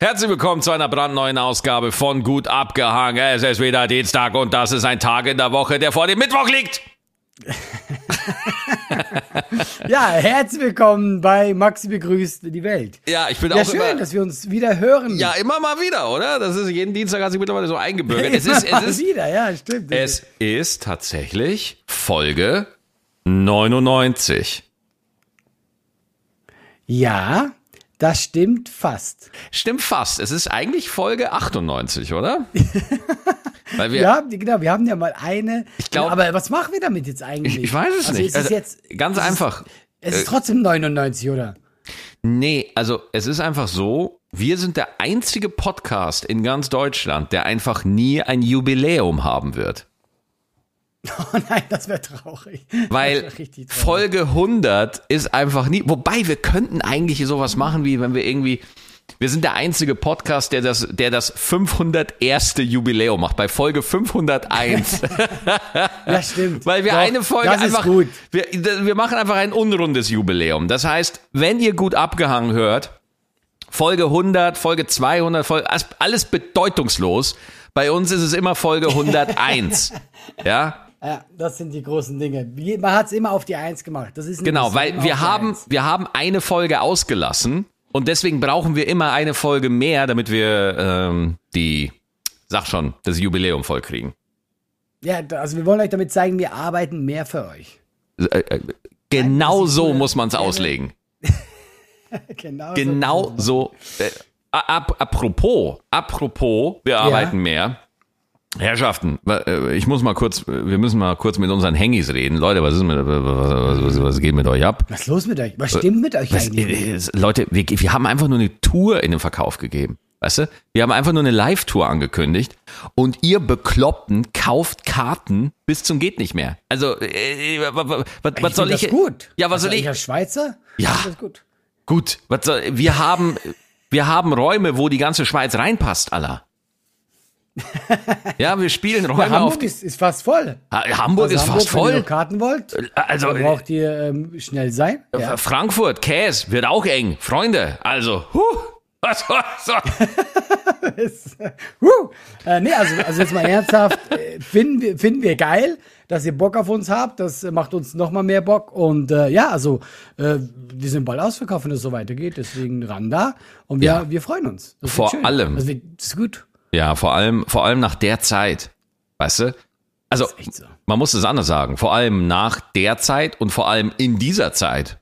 Herzlich willkommen zu einer brandneuen Ausgabe von Gut abgehangen. Es ist wieder Dienstag und das ist ein Tag in der Woche, der vor dem Mittwoch liegt. ja, herzlich willkommen bei Maxi begrüßt die Welt. Ja, ich bin ja, auch schön, immer, dass wir uns wieder hören. Ja, immer mal wieder, oder? Das ist jeden Dienstag hat sich mittlerweile so eingebürgert. es ist, es ist, wieder, ja, stimmt. Es ist tatsächlich Folge 99. Ja, das stimmt fast. Stimmt fast. Es ist eigentlich Folge 98, oder? Weil wir, ja, genau, wir haben ja mal eine. Ich glaube. Aber was machen wir damit jetzt eigentlich? Ich, ich weiß es also nicht. Also, jetzt, ganz es einfach. Ist, es ist trotzdem 99, oder? Nee, also es ist einfach so, wir sind der einzige Podcast in ganz Deutschland, der einfach nie ein Jubiläum haben wird. Oh nein, das wäre traurig. Weil wär traurig. Folge 100 ist einfach nie, wobei wir könnten eigentlich sowas machen, wie wenn wir irgendwie, wir sind der einzige Podcast, der das, der das 501. Jubiläum macht, bei Folge 501. ja, stimmt. Weil wir Doch, eine Folge das einfach, ist gut. Wir, wir machen einfach ein unrundes Jubiläum. Das heißt, wenn ihr gut abgehangen hört, Folge 100, Folge 200, Folge, alles bedeutungslos. Bei uns ist es immer Folge 101. ja? Ja, das sind die großen Dinge. Man hat es immer auf die Eins gemacht. Das ist genau, weil wir haben, wir haben eine Folge ausgelassen und deswegen brauchen wir immer eine Folge mehr, damit wir ähm, die, sag schon, das Jubiläum vollkriegen. Ja, also wir wollen euch damit zeigen, wir arbeiten mehr für euch. Äh, äh, genau Nein, so muss man es auslegen. genau, genau so. so äh, ap apropos, apropos, wir arbeiten ja. mehr. Herrschaften, ich muss mal kurz, wir müssen mal kurz mit unseren Hengis reden. Leute, was ist mit, was, was, was geht mit euch ab? Was ist los mit euch? Was stimmt mit euch was, eigentlich? Leute, wir, wir haben einfach nur eine Tour in den Verkauf gegeben. Weißt du? Wir haben einfach nur eine Live-Tour angekündigt und ihr Bekloppten kauft Karten bis zum geht nicht mehr. Also, äh, was, was, soll ich? Das gut. Ja, was also soll ich? Als Schweizer? Ja. Das gut. Gut. Was soll, wir haben, wir haben Räume, wo die ganze Schweiz reinpasst, Allah. Ja, wir spielen Räume ja, Hamburg. Ist, ist fast voll. Hamburg also ist Hamburg, fast voll. Wenn ihr Karten wollt, also dann braucht ihr ähm, schnell sein. Ja. Frankfurt, Käse, wird auch eng. Freunde, also, huh, was, was, was. huh. Äh, nee, also, also jetzt mal ernsthaft, äh, finden, wir, finden wir geil, dass ihr Bock auf uns habt. Das macht uns noch mal mehr Bock. Und äh, ja, also äh, wir sind bald ausverkauft, wenn es so weitergeht. Deswegen ran da. Und wir, Ja. wir freuen uns. Das Vor allem. Wird, das ist gut. Ja, vor allem, vor allem nach der Zeit. Weißt du? Also, so. man muss es anders sagen. Vor allem nach der Zeit und vor allem in dieser Zeit.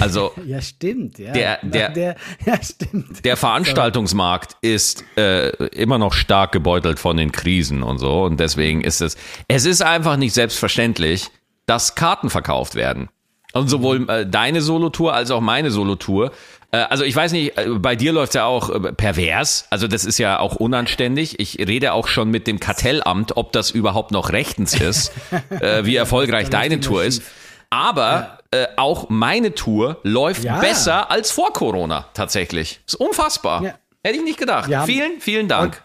Also, Ja, stimmt. Ja, Der- der- der, ja stimmt. der Veranstaltungsmarkt ist äh, immer noch stark gebeutelt von den Krisen und so. Und deswegen ist es, es ist einfach nicht selbstverständlich, dass Karten verkauft werden. Und sowohl äh, deine Solotour als auch meine Solotour. Äh, also ich weiß nicht, äh, bei dir läuft ja auch äh, pervers. Also das ist ja auch unanständig. Ich rede auch schon mit dem Kartellamt, ob das überhaupt noch rechtens ist, äh, wie erfolgreich deine Tour ist. Aber äh, auch meine Tour läuft Ja. besser als vor Corona tatsächlich. Ist unfassbar. Ja. Hätte ich nicht gedacht. Ja. Vielen, vielen Dank.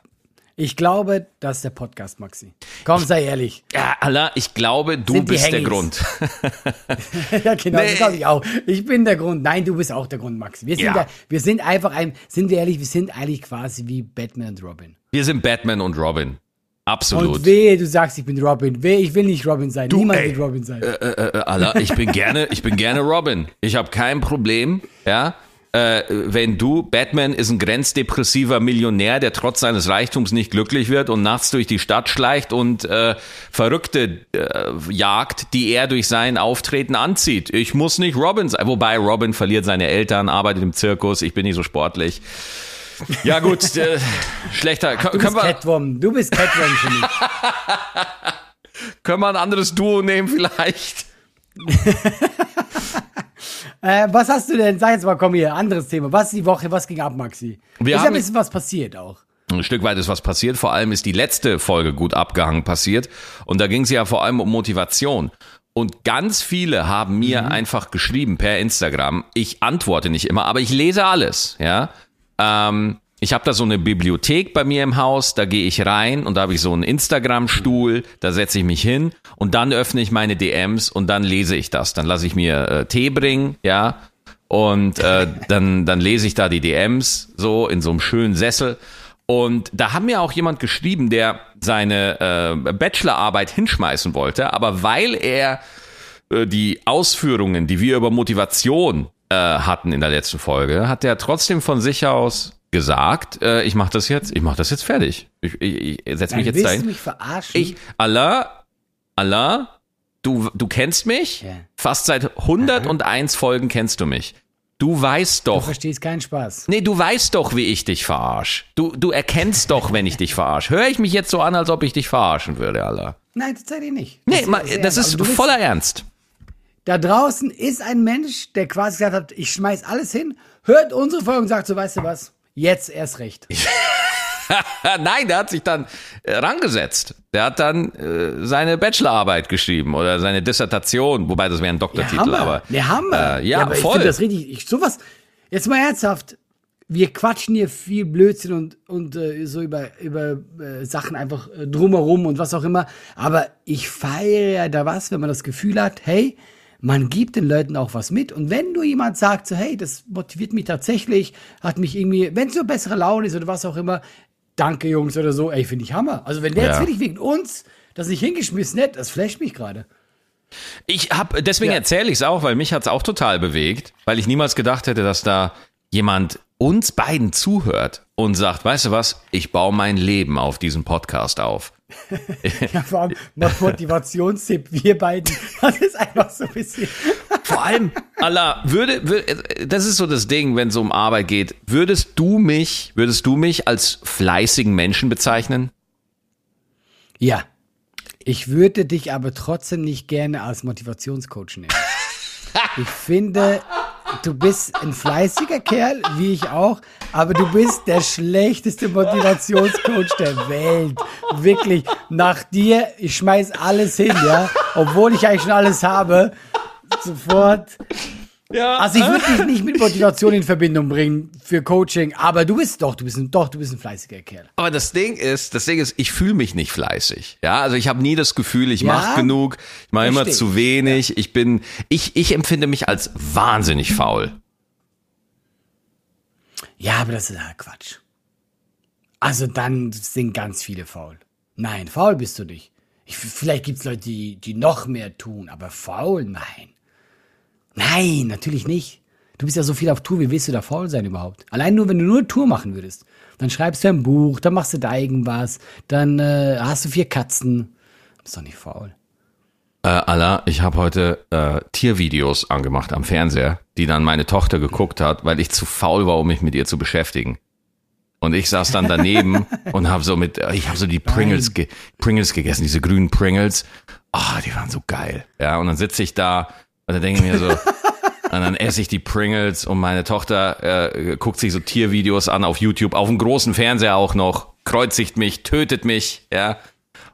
Ich glaube, das ist der Podcast, Maxi. Komm, sei ehrlich. Ja, Allah, ich glaube, du Sind bist der. Grund. ja, genau, Nee. das glaube ich auch. Ich bin der Grund. Nein, du bist auch der Grund, Maxi. Wir sind, Ja. da, wir sind einfach ein, sind wir ehrlich, wir sind eigentlich quasi wie Batman und Robin. Wir sind Batman und Robin. Absolut. Und wehe, du sagst, ich bin Robin. Wehe, ich will nicht Robin sein. Niemand ey. will Robin sein. äh, äh, Allah, ich bin gerne, ich bin gerne Robin. Ich habe kein Problem, ja. Äh, wenn du, Batman ist ein grenzdepressiver Millionär, der trotz seines Reichtums nicht glücklich wird und nachts durch die Stadt schleicht und äh, Verrückte äh, jagt, die er durch sein Auftreten anzieht. Ich muss nicht Robin sein. Wobei Robin verliert seine Eltern, arbeitet im Zirkus, ich bin nicht so sportlich. Ja gut, äh, schlechter. Kö- du können, bist wir, Catwoman. Du bist Catwoman für mich. können wir ein anderes Duo nehmen vielleicht? äh, was hast du denn? Sag jetzt mal, komm hier, anderes Thema. Was ist die Woche? Was ging ab, Maxi? Wir ist ja ein bisschen was passiert auch. Ein Stück weit ist was passiert. Vor allem ist die letzte Folge gut abgehangen passiert. Und da ging es ja vor allem um Motivation. Und ganz viele haben mir einfach geschrieben per Instagram. Ich antworte nicht immer, aber ich lese alles. Ja, ähm, ich habe da so eine Bibliothek bei mir im Haus. Da gehe ich rein und da habe ich so einen Instagram-Stuhl. Da setze ich mich hin und dann öffne ich meine DMs und dann lese ich das. Dann lasse ich mir äh, Tee bringen, ja. Und äh, dann, dann lese ich da die DMs so in so einem schönen Sessel. Und da haben mir auch jemand geschrieben, der seine äh, Bachelorarbeit hinschmeißen wollte, aber weil er äh, die Ausführungen, die wir über Motivation äh, hatten in der letzten Folge, hat er trotzdem von sich aus gesagt, äh, ich mache das jetzt, ich mache das jetzt fertig. Ich, ich, ich setze mich jetzt dahin. du mich verarschen? Ich, Allah, Allah, du, du kennst mich? Ja. Fast seit 101 Folgen kennst du mich. Du weißt du doch, verstehst keinen Spaß. nee, du weißt doch, wie ich dich verarsch. Du, du erkennst doch, wenn ich dich verarsch. Hör ich mich jetzt so an, als ob ich dich verarschen würde, Allah? Nein, tatsächlich nicht. Nee, Das ma- sehr das ernst. ist Also du voller Ernst. Da draußen ist ein Mensch, der quasi gesagt hat, ich schmeiß alles hin, hört unsere Folge und sagt so, weißt du was, jetzt erst recht. Nein, der hat sich dann äh, rangesetzt. Der hat dann äh, seine Bachelorarbeit geschrieben oder seine Dissertation, wobei das wäre ein Doktortitel, Hammer. aber Der Hammer. Äh, ja, aber ich voll. finde das richtig. Ich, sowas. Jetzt mal ernsthaft. Wir quatschen hier viel Blödsinn und, und äh, so über, über äh, Sachen einfach äh, drumherum und was auch immer. Aber ich feiere ja da was, wenn man das Gefühl hat, hey, man gibt den Leuten auch was mit. Und wenn du jemand sagt, so, hey, das motiviert mich tatsächlich, hat mich irgendwie, wenn es so bessere Laune ist oder was auch immer, danke Jungs oder so, ey, finde ich Hammer. Also wenn der Ja. jetzt wirklich wegen uns das nicht hingeschmissen hätte, das flasht mich gerade. Ich habe, deswegen Ja. erzähle ich es auch, weil mich hat's auch total bewegt, weil ich niemals gedacht hätte, dass da jemand uns beiden zuhört und sagt, weißt du was, ich baue mein Leben auf diesen Podcast auf. Ja, vor allem mal Motivationstipp, wir beiden. Das ist einfach so ein bisschen. Vor allem, Allah, würde, würde, das ist so das Ding, wenn es um Arbeit geht. Würdest du mich, würdest du mich als fleißigen Menschen bezeichnen? Ja. Ich würde dich aber trotzdem nicht gerne als Motivationscoach nehmen. Ich finde, du bist ein fleißiger Kerl, wie ich auch, aber du bist der schlechteste Motivationscoach der Welt. Wirklich. Nach dir, ich schmeiß alles hin, ja. Obwohl ich eigentlich schon alles habe. Sofort. Ja. Also ich würde dich nicht mit Motivation in Verbindung bringen für Coaching, aber du bist doch, du bist ein, doch, du bist ein fleißiger Kerl. Aber das Ding ist, das Ding ist, ich fühle mich nicht fleißig. Ja, also ich habe nie das Gefühl, ich Ja, mache genug, ich mache immer zu wenig. Ich bin, ich, ich empfinde mich als wahnsinnig faul. Ja, aber das ist ja Quatsch. Also dann sind ganz viele faul. Nein, faul bist du nicht. Ich, vielleicht gibt's Leute, die, die noch mehr tun, aber faul, nein. Nein, natürlich nicht. Du bist ja so viel auf Tour, wie willst du da faul sein überhaupt? Allein nur, wenn du nur eine Tour machen würdest. Dann schreibst du ein Buch, dann machst du da irgendwas, dann äh, hast du vier Katzen. Das ist doch nicht faul. Äh, Allah, ich habe heute äh, Tiervideos angemacht am Fernseher, die dann meine Tochter geguckt hat, weil ich zu faul war, um mich mit ihr zu beschäftigen. Und ich saß dann daneben und habe so mit, ich habe so die Pringles, ge Pringles gegessen, diese grünen Pringles. Ah, die waren so geil. Ja, und dann sitze ich da und dann denke ich mir so, und dann esse ich die Pringles und meine Tochter äh, guckt sich so Tiervideos an auf YouTube, auf dem großen Fernseher auch noch, kreuzigt mich, tötet mich, ja.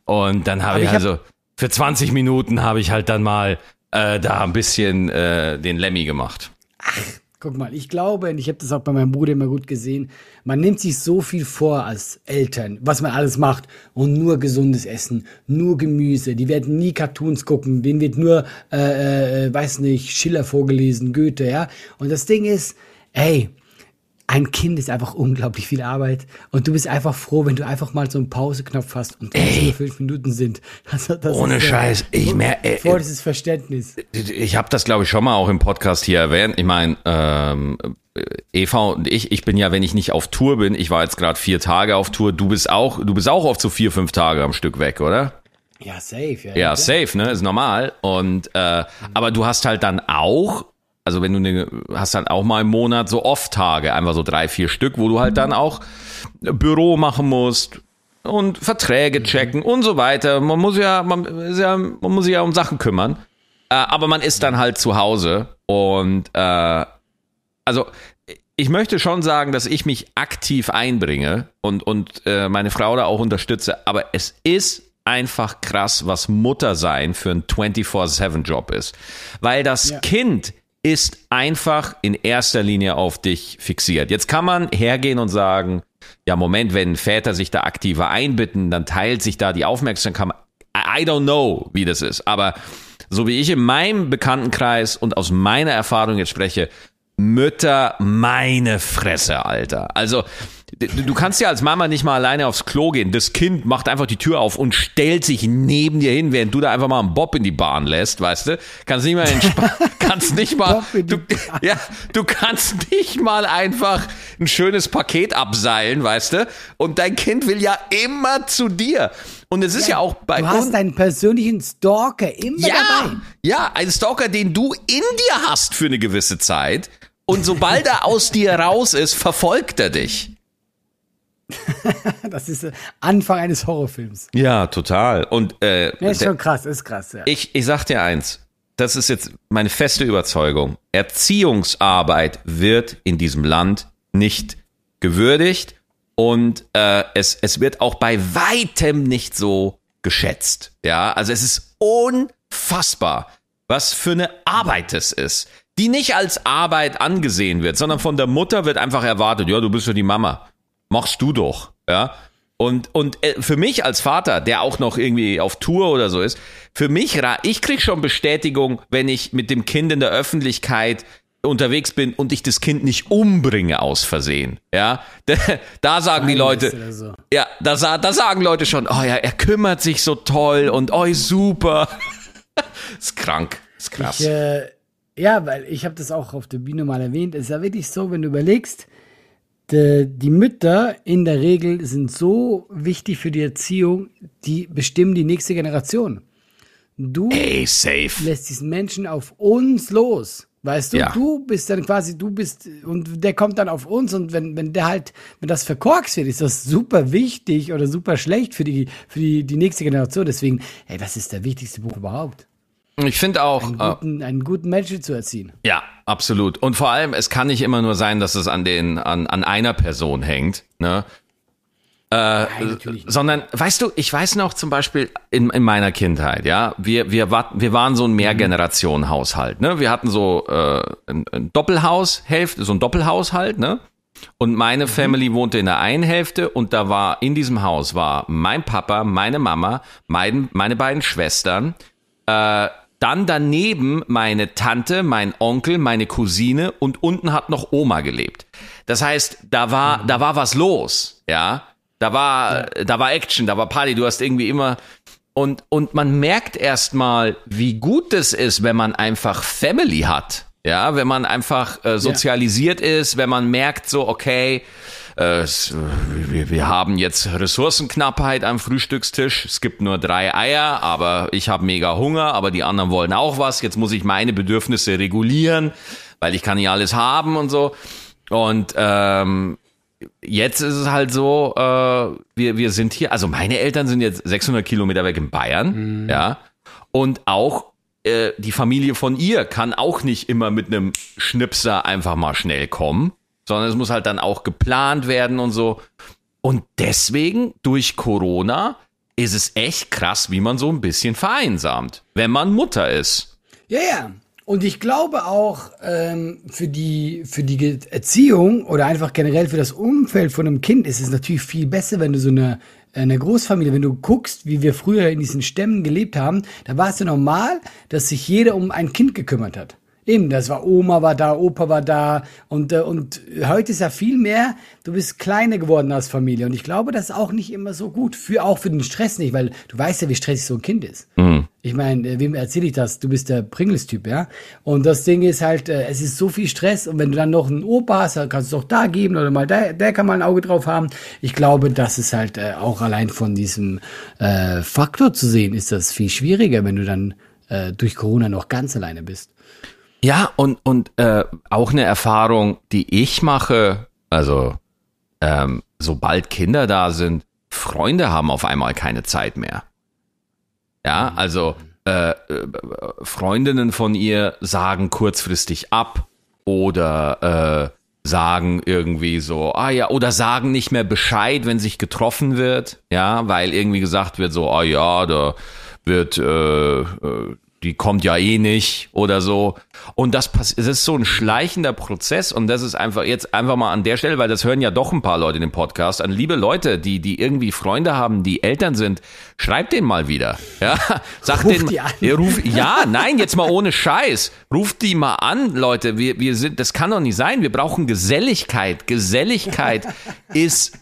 Und dann habe ich ich hab- also für 20 Minuten habe ich halt dann mal äh, da ein bisschen äh, den Lemmy gemacht. Guck mal, ich glaube, und ich habe das auch bei meinem Bruder immer gut gesehen, man nimmt sich so viel vor als Eltern, was man alles macht und nur gesundes Essen, nur Gemüse, die werden nie Cartoons gucken, denen wird nur, äh, äh, weiß nicht, Schiller vorgelesen, Goethe, ja. Und das Ding ist, ey, ein Kind ist einfach unglaublich viel Arbeit und du bist einfach froh, wenn du einfach mal so einen Pauseknopf hast und nur fünf Minuten sind. Das, das Ohne äh, Scheiß, ich mer- äh, Voll dieses Verständnis. Ich habe das, glaube ich, schon mal auch im Podcast hier erwähnt. Ich meine, ähm, Eva und ich, ich bin ja, wenn ich nicht auf Tour bin, ich war jetzt gerade vier Tage auf Tour, du bist auch, du bist auch oft so vier, fünf Tage am Stück weg, oder? Ja, safe. Ja, Ja, safe, ne? Ist normal. Und äh, aber du hast halt dann auch, also wenn du ne, hast halt auch mal im Monat so Off-Tage, einfach so drei, vier Stück, wo du halt dann auch Büro machen musst und Verträge checken und so weiter. Man muss ja, man, ist ja, man muss sich ja um Sachen kümmern. Äh, aber man ist dann halt zu Hause und äh, also ich möchte schon sagen, dass ich mich aktiv einbringe und, und äh, meine Frau da auch unterstütze, aber es ist einfach krass, was Mutter sein für ein 24-7-Job ist. Weil das Ja. Kind ist einfach in erster Linie auf dich fixiert. Jetzt kann man hergehen und sagen, ja, Moment, wenn Väter sich da aktiver einbitten, dann teilt sich da die Aufmerksamkeit. I don't know, wie das ist, aber so wie ich in meinem Bekanntenkreis und aus meiner Erfahrung jetzt spreche, Mütter, meine Fresse, Alter. Also, du kannst ja als Mama nicht mal alleine aufs Klo gehen. Das Kind macht einfach die Tür auf und stellt sich neben dir hin, während du da einfach mal einen Bob in die Bahn lässt, weißt du? Kannst nicht mal kannst nicht mal, du, ja, du kannst nicht mal einfach ein schönes Paket abseilen, weißt du? Und dein Kind will ja immer zu dir. Und es ist ja, ja auch bei Du hast deinen persönlichen Stalker immer ja, dabei. Ja, ein Stalker, den du in dir hast für eine gewisse Zeit. Und sobald er aus dir raus ist, verfolgt er dich. das ist Anfang eines Horrorfilms. Ja, total. Und äh, ja, ist schon krass, ist krass. Ja. Ich, ich sag dir eins, das ist jetzt meine feste Überzeugung. Erziehungsarbeit wird in diesem Land nicht gewürdigt und äh, es, es wird auch bei weitem nicht so geschätzt. Ja, also es ist unfassbar, was für eine Arbeit es ist die nicht als Arbeit angesehen wird, sondern von der Mutter wird einfach erwartet, ja, du bist ja die Mama. Machst du doch, ja. Und, und äh, für mich als Vater, der auch noch irgendwie auf Tour oder so ist, für mich, ich krieg schon Bestätigung, wenn ich mit dem Kind in der Öffentlichkeit unterwegs bin und ich das Kind nicht umbringe aus Versehen, ja, da sagen die Leute, so. ja, da, da sagen Leute schon, oh ja, er kümmert sich so toll und oh super, ist krank, ist krass. Ich, äh, ja, weil ich habe das auch auf der Bühne mal erwähnt. Es ist ja wirklich so, wenn du überlegst, die, Mütter in der Regel sind so wichtig für die Erziehung, die bestimmen die nächste Generation. Du Ey, lässt diesen Menschen auf uns los. Weißt du, ja. du bist dann quasi, du bist, und der kommt dann auf uns und wenn, wenn der halt, wenn das verkorkst wird, ist das super wichtig oder super schlecht für die, für die, die nächste Generation. Deswegen, ey, das ist der wichtigste Buch überhaupt. Ich finde auch. Einen guten, äh, einen guten Menschen zu erziehen. Ja, absolut. Und vor allem, es kann nicht immer nur sein, dass es an, den, an, an einer Person hängt. Ne? Äh, Nein, sondern, weißt du, ich weiß noch zum Beispiel in, in meiner Kindheit, ja, wir, wir, war, wir waren so ein Mehrgenerationenhaushalt, ne? Wir hatten so äh, ein, ein Doppelhaus, Hälfte, so ein Doppelhaushalt, ne? Und meine mhm. Family wohnte in der einen Hälfte und da war in diesem Haus war mein Papa, meine Mama, mein, meine beiden Schwestern, äh, dann daneben meine Tante, mein Onkel, meine Cousine und unten hat noch Oma gelebt. Das heißt, da war, mhm. da war was los, ja. Da war, ja. da war Action, da war Party, du hast irgendwie immer, und, und man merkt erstmal, wie gut es ist, wenn man einfach Family hat. Ja, wenn man einfach äh, sozialisiert ja. ist, wenn man merkt so, okay, äh, wir, wir haben jetzt Ressourcenknappheit am Frühstückstisch. Es gibt nur drei Eier, aber ich habe mega Hunger, aber die anderen wollen auch was. Jetzt muss ich meine Bedürfnisse regulieren, weil ich kann nicht alles haben und so. Und ähm, jetzt ist es halt so, äh, wir, wir sind hier, also meine Eltern sind jetzt 600 Kilometer weg in Bayern, mhm. ja, und auch äh, die Familie von ihr kann auch nicht immer mit einem Schnipser einfach mal schnell kommen, sondern es muss halt dann auch geplant werden und so. Und deswegen, durch Corona, ist es echt krass, wie man so ein bisschen vereinsamt, wenn man Mutter ist. Ja, ja. Und ich glaube auch ähm, für die für die Erziehung oder einfach generell für das Umfeld von einem Kind ist es natürlich viel besser, wenn du so eine eine Großfamilie, wenn du guckst, wie wir früher in diesen Stämmen gelebt haben, da war es ja normal, dass sich jeder um ein Kind gekümmert hat. Eben, das war Oma war da, Opa war da und, äh, und heute ist ja viel mehr, du bist kleiner geworden als Familie und ich glaube, das ist auch nicht immer so gut, für, auch für den Stress nicht, weil du weißt ja, wie stressig so ein Kind ist. Mhm. Ich meine, äh, wem erzähle ich das? Du bist der Pringles-Typ, ja? Und das Ding ist halt, äh, es ist so viel Stress und wenn du dann noch einen Opa hast, dann kannst du es doch da geben oder mal der, der kann mal ein Auge drauf haben. Ich glaube, das ist halt äh, auch allein von diesem äh, Faktor zu sehen, ist das viel schwieriger, wenn du dann äh, durch Corona noch ganz alleine bist. Ja, und, und äh, auch eine Erfahrung, die ich mache, also ähm, sobald Kinder da sind, Freunde haben auf einmal keine Zeit mehr. Ja, also äh, äh, Freundinnen von ihr sagen kurzfristig ab oder äh, sagen irgendwie so, ah ja, oder sagen nicht mehr Bescheid, wenn sich getroffen wird, ja, weil irgendwie gesagt wird so, ah ja, da wird äh, äh die kommt ja eh nicht oder so. Und das passiert, es ist so ein schleichender Prozess und das ist einfach jetzt einfach mal an der Stelle, weil das hören ja doch ein paar Leute in dem Podcast, an liebe Leute, die, die irgendwie Freunde haben, die Eltern sind, schreibt denen mal wieder. Ja, sagt an. ja, ruf, ja, nein, jetzt mal ohne Scheiß. Ruft die mal an, Leute. Wir, wir sind, das kann doch nicht sein. Wir brauchen Geselligkeit. Geselligkeit ist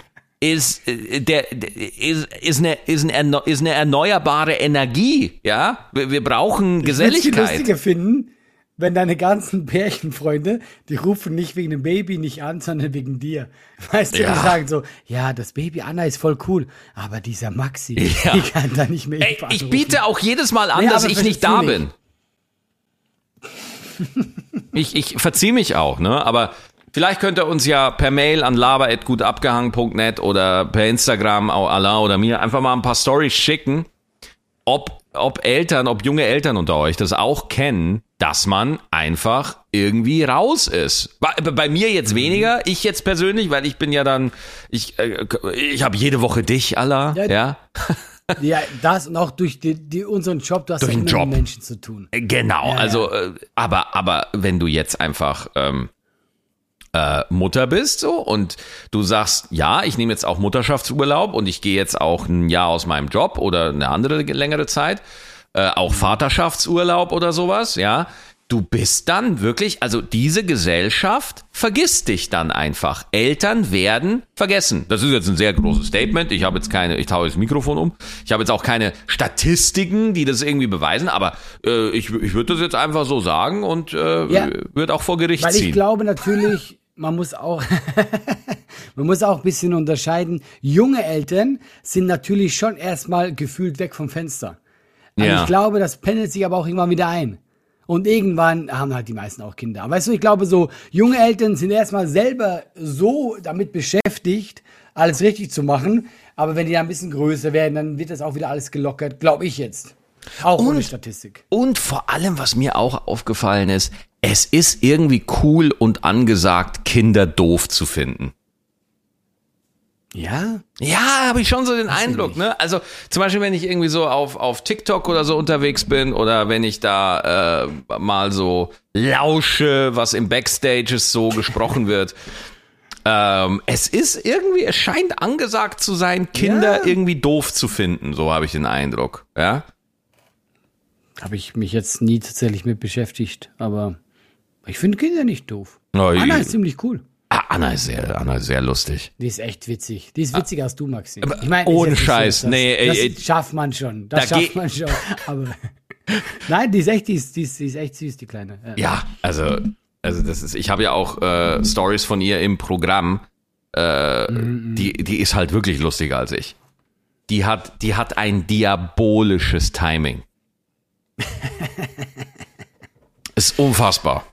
ist äh, der ist ist eine ist eine, erneu- ist eine erneuerbare Energie, ja? Wir, wir brauchen Ich würde es viel Geselligkeit. lustiger finden, wenn deine ganzen Pärchenfreunde, die rufen nicht wegen dem Baby nicht an, sondern wegen dir. Weißt du, Ja. die sagen so, ja, das Baby Anna ist voll cool, aber dieser Maxi, Ja. die kann da nicht mehr Ey, ich biete auch jedes Mal an, Nee, dass ich nicht da du bin. Ich, ich verziehe mich auch, ne? Aber vielleicht könnt ihr uns ja per Mail an laber.gutabgehangen.net oder per Instagram au Allah oder mir einfach mal ein paar Stories schicken, ob, ob Eltern, ob junge Eltern unter euch das auch kennen, dass man einfach irgendwie raus ist. Bei, bei mir jetzt weniger, ich jetzt persönlich, weil ich bin ja dann, ich, äh, ich habe jede Woche dich, Allah, Ja, ja. Ja, das und auch durch die, die, unseren Job, du hast Durch ja mit Menschen zu tun. Genau, Ja, also, äh, aber, aber wenn du jetzt einfach ähm, äh, Mutter bist so und du sagst, ja, ich nehme jetzt auch Mutterschaftsurlaub und ich gehe jetzt auch ein Jahr aus meinem Job oder eine andere längere Zeit, äh, auch Vaterschaftsurlaub oder sowas, ja, du bist dann wirklich, also diese Gesellschaft vergisst dich dann einfach. Eltern werden vergessen. Das ist jetzt ein sehr großes Statement. Ich habe jetzt keine, ich taue das Mikrofon um. Ich habe jetzt auch keine Statistiken, die das irgendwie beweisen, aber äh, ich, ich würde das jetzt einfach so sagen und äh, Ja. würde auch vor Gericht Weil ich ziehen. glaube natürlich, man muss auch, man muss auch ein bisschen unterscheiden. Junge Eltern sind natürlich schon erstmal gefühlt weg vom Fenster. Also Ja. Ich glaube, das pendelt sich aber auch irgendwann wieder ein. Und irgendwann haben halt die meisten auch Kinder. Weißt du, ich glaube, so junge Eltern sind erstmal selber so damit beschäftigt, alles richtig zu machen. Aber wenn die dann ein bisschen größer werden, dann wird das auch wieder alles gelockert, glaube ich jetzt. Auch ohne Statistik. Und vor allem, was mir auch aufgefallen ist, es ist irgendwie cool und angesagt, Kinder doof zu finden. Ja? Ja, habe ich schon so den Eindruck, nicht. ne? Also zum Beispiel, wenn ich irgendwie so auf, auf TikTok oder so unterwegs bin oder wenn ich da äh, mal so lausche, was im Backstages so gesprochen wird. Ähm, es ist irgendwie, es scheint angesagt zu sein, Kinder Ja. irgendwie doof zu finden, so habe ich den Eindruck, ja? Habe ich mich jetzt nie tatsächlich mit beschäftigt, aber ich finde Kinder nicht doof. Oh, Anna ist ziemlich cool. Ah, Anna ist sehr, Anna ist sehr lustig. Die ist echt witzig. Die ist witziger als du, Maxi. Ich meine, ohne Scheiß. das, Nee, ey, das ey. schafft man schon. Das Da schafft man schon. Aber nein, die ist echt, die ist, die ist, die ist echt süß, die kleine. Ja. Ja, also, also das ist, ich habe ja auch äh, Stories von ihr im Programm. Äh, die, die ist halt wirklich lustiger als ich. Die hat, die hat ein diabolisches Timing. ist unfassbar.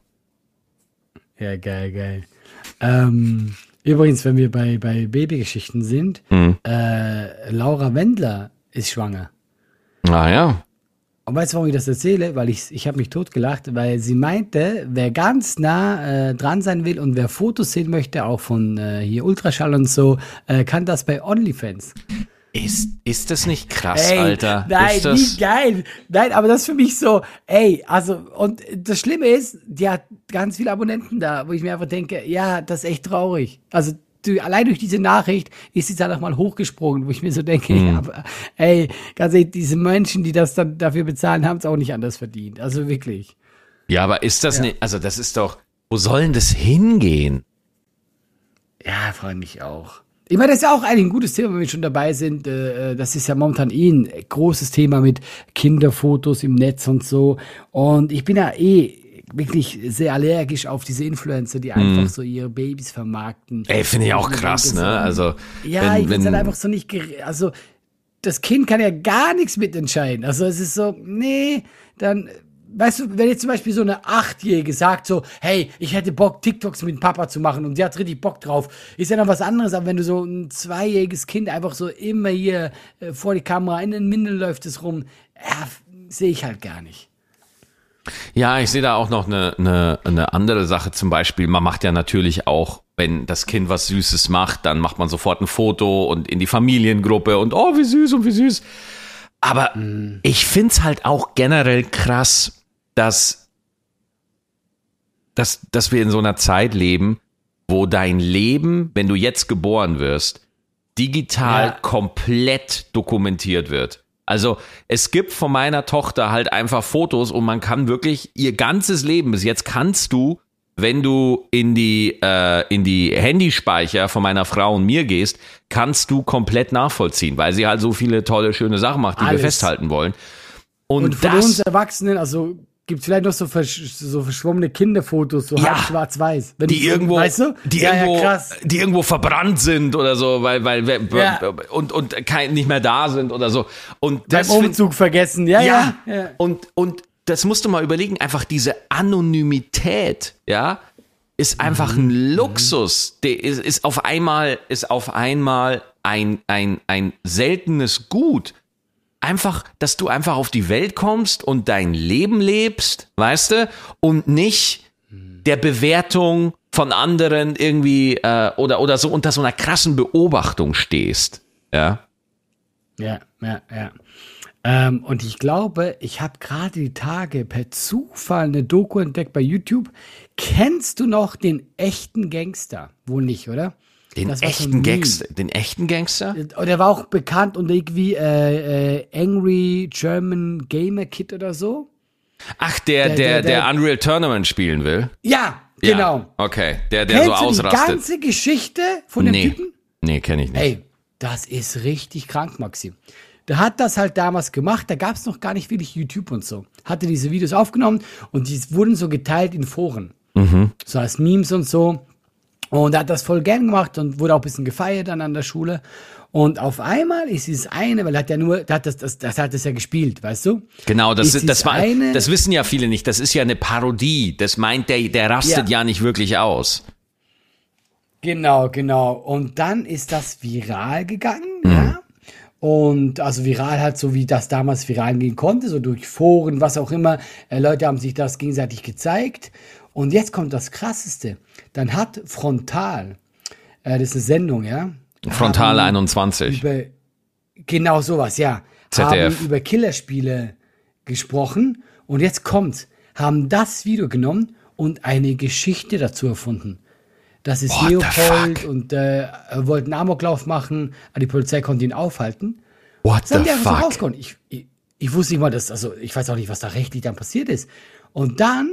ja, geil, geil. Ähm, übrigens, wenn wir bei, bei Babygeschichten sind, Mhm. äh, Laura Wendler ist schwanger. Ah ja. Und weißt du, warum ich das erzähle? Weil ich, ich habe mich totgelacht, weil sie meinte, wer ganz nah äh, dran sein will und wer Fotos sehen möchte, auch von äh, hier Ultraschall und so, äh, kann das bei OnlyFans. Ist, ist das nicht krass, Alter? Nein, das, wie geil. Nein, aber das ist für mich so, ey, also, und das Schlimme ist, die hat ganz viele Abonnenten da, wo ich mir einfach denke, ja, das ist echt traurig. Also, du, allein durch diese Nachricht ist sie dann auch mal hochgesprungen, wo ich mir so denke, Mhm. ja, aber, ey, ganz ehrlich, diese Menschen, die das dann dafür bezahlen, haben es auch nicht anders verdient. Also wirklich. ja, aber ist das nicht, also das ist doch, wo soll denn das hingehen? Ja, freue mich auch. Ich meine, das ist ja auch eigentlich ein gutes Thema, wenn wir schon dabei sind. Äh, Das ist ja momentan eh ein großes Thema mit Kinderfotos im Netz und so. Und ich bin ja eh wirklich sehr allergisch auf diese Influencer, die einfach so ihre Babys vermarkten. Ey, finde ich auch krass, ne? so, Also, ja, wenn, ich finde wenn, halt einfach so nicht, also das Kind kann ja gar nichts mitentscheiden. Also es ist so, nee, dann, weißt du, wenn jetzt zum Beispiel so eine Achtjährige sagt so, hey, ich hätte Bock, TikToks mit dem Papa zu machen und sie hat richtig Bock drauf, ist ja noch was anderes, aber wenn du so ein zweijähriges Kind einfach so immer hier äh, vor die Kamera, in den Minden läuft es rum, ja, sehe ich halt gar nicht. Ja, ich sehe da auch noch eine, eine, eine andere Sache. Zum Beispiel, man macht ja natürlich auch, wenn das Kind was Süßes macht, dann macht man sofort ein Foto und in die Familiengruppe und oh, wie süß und wie süß. Aber ich find's halt auch generell krass, dass, dass, dass wir in so einer Zeit leben, wo dein Leben, wenn du jetzt geboren wirst, digital Ja. komplett dokumentiert wird. Also es gibt von meiner Tochter halt einfach Fotos und man kann wirklich ihr ganzes Leben bis jetzt kannst du, wenn du in die äh, in die Handyspeicher von meiner Frau und mir gehst, kannst du komplett nachvollziehen, weil sie halt so viele tolle schöne Sachen macht, die Alles. wir festhalten wollen. Und, Und von das uns Erwachsenen, also gibt es vielleicht noch so, versch so verschwommene Kinderfotos, so Ja. halb schwarz-weiß. Wenn die irgendwo, weißt du? die ja, irgendwo, ja, die irgendwo verbrannt sind oder so, weil, weil, weil und und kein, nicht mehr da sind oder so. Und Beim das Umzug vergessen, ja, ja, ja. ja. und und das musst du mal überlegen. Einfach diese Anonymität, ja, ist einfach Mhm. ein Luxus. Der ist, ist auf einmal ist auf einmal ein ein ein seltenes Gut. Einfach, dass du einfach auf die Welt kommst und dein Leben lebst, weißt du, und nicht der Bewertung von anderen irgendwie äh, oder oder so unter so einer krassen Beobachtung stehst. Ja. Ja, ja, ja. Ähm, und ich glaube, ich habe gerade die Tage per Zufall eine Doku entdeckt bei YouTube. Kennst du noch den echten Gangster? Wohl nicht, oder? Den echten. Gangster, den echten Gangster? Und er war auch bekannt unter irgendwie äh, äh, Angry German Gamer Kid oder so. Ach, der, Der- der, der- der, der- Unreal Tournament spielen will. Ja, Ja, genau. okay, der, der Kennst so du die ausrastet. ganze Geschichte von dem Nee, Typen? nee, kenne ich nicht. Ey, das ist richtig krank, Maxi. Der hat das halt damals gemacht, da gab es noch gar nicht wirklich YouTube und so. Hatte diese Videos aufgenommen und die wurden so geteilt in Foren. So als Memes und so. Und er hat das voll gern gemacht und wurde auch ein bisschen gefeiert dann an der Schule. Und auf einmal ist dieses eine, weil er hat ja nur, der hat das, das, das hat das ja gespielt, weißt du? Genau, das, Ist das war, eine- das wissen ja viele nicht. Das ist ja eine Parodie. Das meint der, der rastet ja, Ja. nicht wirklich aus. Genau, genau. Und dann ist das viral gegangen, ja. Und also viral halt so, wie das damals viral gehen konnte, so durch Foren, was auch immer. Äh, Leute haben sich das gegenseitig gezeigt. Und jetzt kommt das Krasseste. Dann hat Frontal, äh, das ist eine Sendung, ja. Frontal haben 21. Über, genau sowas, ja. ZDF. Haben über Killerspiele gesprochen. Und jetzt kommt's. Haben das Video genommen und eine Geschichte dazu erfunden. Das ist What Leopold und äh, wollte einen Amoklauf machen, aber die Polizei konnte ihn aufhalten. What Das the so fuck? rausgekommen. Ich, ich, ich wusste nicht mal, dass, also ich weiß auch nicht, was da rechtlich dann passiert ist. Und dann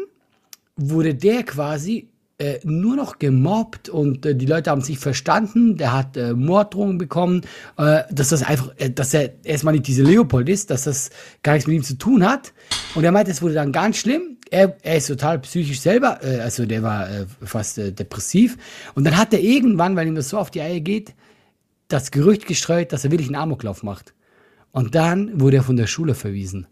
wurde der quasi äh, nur noch gemobbt und äh, die Leute haben sich verstanden. Der hat äh, Morddrohungen bekommen, äh, dass das einfach, äh, dass er erstmal nicht diese Leopold ist, dass das gar nichts mit ihm zu tun hat. Und er meinte, es wurde dann ganz schlimm. Er, er ist total psychisch selber, äh, also der war fast depressiv. Und dann hat er irgendwann, weil ihm das so auf die Eier geht, das Gerücht gestreut, dass er wirklich einen Amoklauf macht. Und dann wurde er von der Schule verwiesen.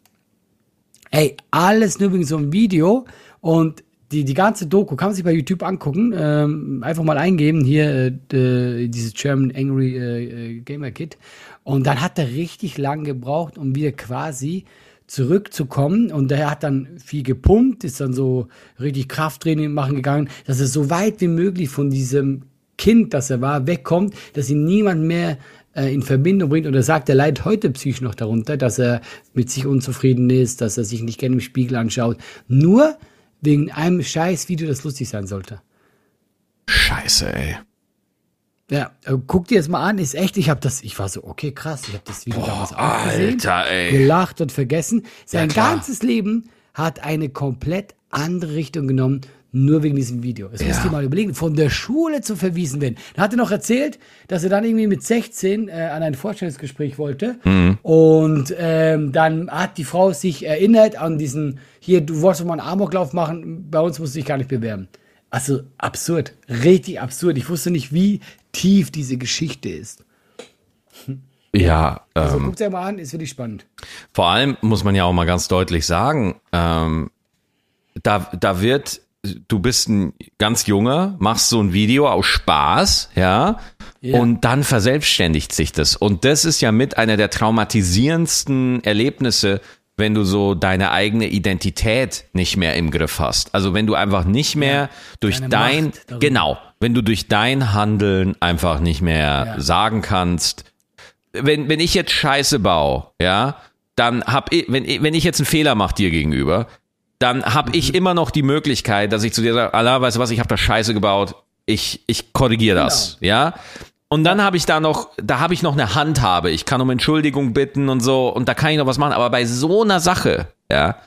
Ey, alles nur wegen so einem Video und die, die ganze Doku kann man sich bei YouTube angucken. Ähm, einfach mal eingeben, hier äh, äh, dieses German Angry äh, äh, Gamer Kid. Und dann hat er richtig lang gebraucht, um wieder quasi zurückzukommen. Und er hat dann viel gepumpt, ist dann so richtig Krafttraining machen gegangen, dass er so weit wie möglich von diesem Kind, das er war, wegkommt, dass ihn niemand mehr äh, in Verbindung bringt. Und er sagt, er leidet heute psychisch noch darunter, dass er mit sich unzufrieden ist, dass er sich nicht gerne im Spiegel anschaut. Nur wegen einem scheiß Video, das lustig sein sollte. Scheiße, ey. Ja, äh, guck dir das mal an, ist echt, ich habe das, ich war so, okay, krass, ich habe das Video damals auch gesehen, Alter, ey. gelacht und vergessen. Sein klar. ganzes Leben hat eine komplett andere Richtung genommen, nur wegen diesem Video. Das Ja. du dir mal überlegen, von der Schule zu verwiesen werden. Da hat er noch erzählt, dass er dann irgendwie mit 16 äh, an ein Vorstellungsgespräch wollte. Mhm. Und ähm, dann hat die Frau sich erinnert an diesen, hier, du wolltest doch mal einen Amoklauf machen, bei uns musst du dich gar nicht bewerben. Also absurd, richtig absurd. Ich wusste nicht, wie tief diese Geschichte ist. Ja, Also ähm, guckt dir mal an, ist wirklich spannend. vor allem muss man ja auch mal ganz deutlich sagen, ähm, da, da wird, du bist ein ganz junger, machst so ein Video aus Spaß, ja, Ja. und dann verselbstständigt sich das. Und das ist ja mit einer der traumatisierendsten Erlebnisse, wenn du so deine eigene Identität nicht mehr im Griff hast. Also wenn du einfach nicht mehr durch deine dein, genau, wenn du durch dein Handeln einfach nicht mehr Ja. sagen kannst, wenn, wenn ich jetzt Scheiße baue, ja, dann hab ich, wenn, wenn ich jetzt einen Fehler mache dir gegenüber, dann habe ich Mhm. immer noch die Möglichkeit, dass ich zu dir sage, Allah, weißt du was, ich habe da Scheiße gebaut, ich, ich korrigiere das, Genau. ja. Und dann habe ich da noch, da habe ich noch eine Handhabe. Ich kann um Entschuldigung bitten und so und da kann ich noch was machen. Aber bei so einer Sache, ja,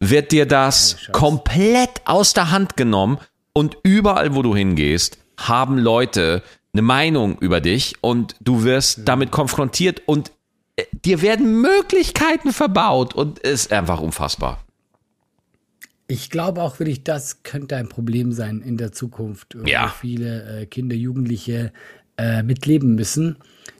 wird dir das komplett aus der Hand genommen und überall, wo du hingehst, haben Leute eine Meinung über dich und du wirst damit konfrontiert und äh, dir werden Möglichkeiten verbaut und es ist einfach unfassbar. Ich glaube auch wirklich, das könnte ein Problem sein in der Zukunft, wo Ja. viele äh, Kinder, Jugendliche äh, mitleben müssen,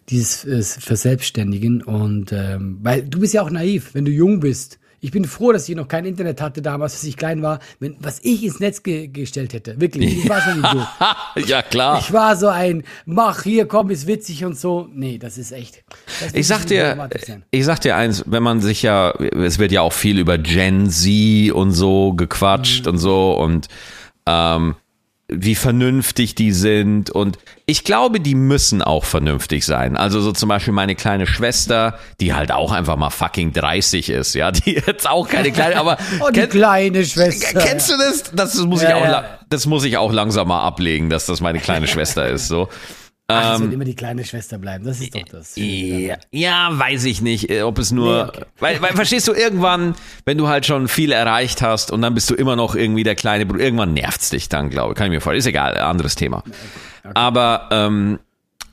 dieses äh, Verselbstständigen. Und ähm, weil du bist ja auch naiv, wenn du jung bist. Ich bin froh, dass ich noch kein Internet hatte damals, als ich klein war, wenn, was ich ins Netz ge gestellt hätte. Wirklich, ich war so ein Idiot. ja, klar. Ich war so ein, mach hier, komm, ist witzig und so. Nee, das ist echt. Das Ich sag dir, ich sag dir eins, wenn man sich ja, es wird ja auch viel über Gen Z und so gequatscht und so und ähm, wie vernünftig die sind und ich glaube, die müssen auch vernünftig sein. Also so zum Beispiel meine kleine Schwester, die halt auch einfach mal fucking 30 ist, ja, die jetzt auch keine kleine, aber Oh, die kenn- kleine Schwester. Kennst du das? Das muss ich Ja, auch, ja. das muss ich auch langsam mal ablegen, dass das meine kleine Schwester ist. So. Ach, es Ähm, wird immer die kleine Schwester bleiben. Das ist doch das. Ja, ja, weiß ich nicht, äh, ob es nur, Nee, okay. weil, weil verstehst du irgendwann, wenn du halt schon viel erreicht hast und dann bist du immer noch irgendwie der kleine Bruder, irgendwann nervt's dich dann, glaube ich, kann ich mir vorstellen, ist egal, anderes Thema. Aber ähm,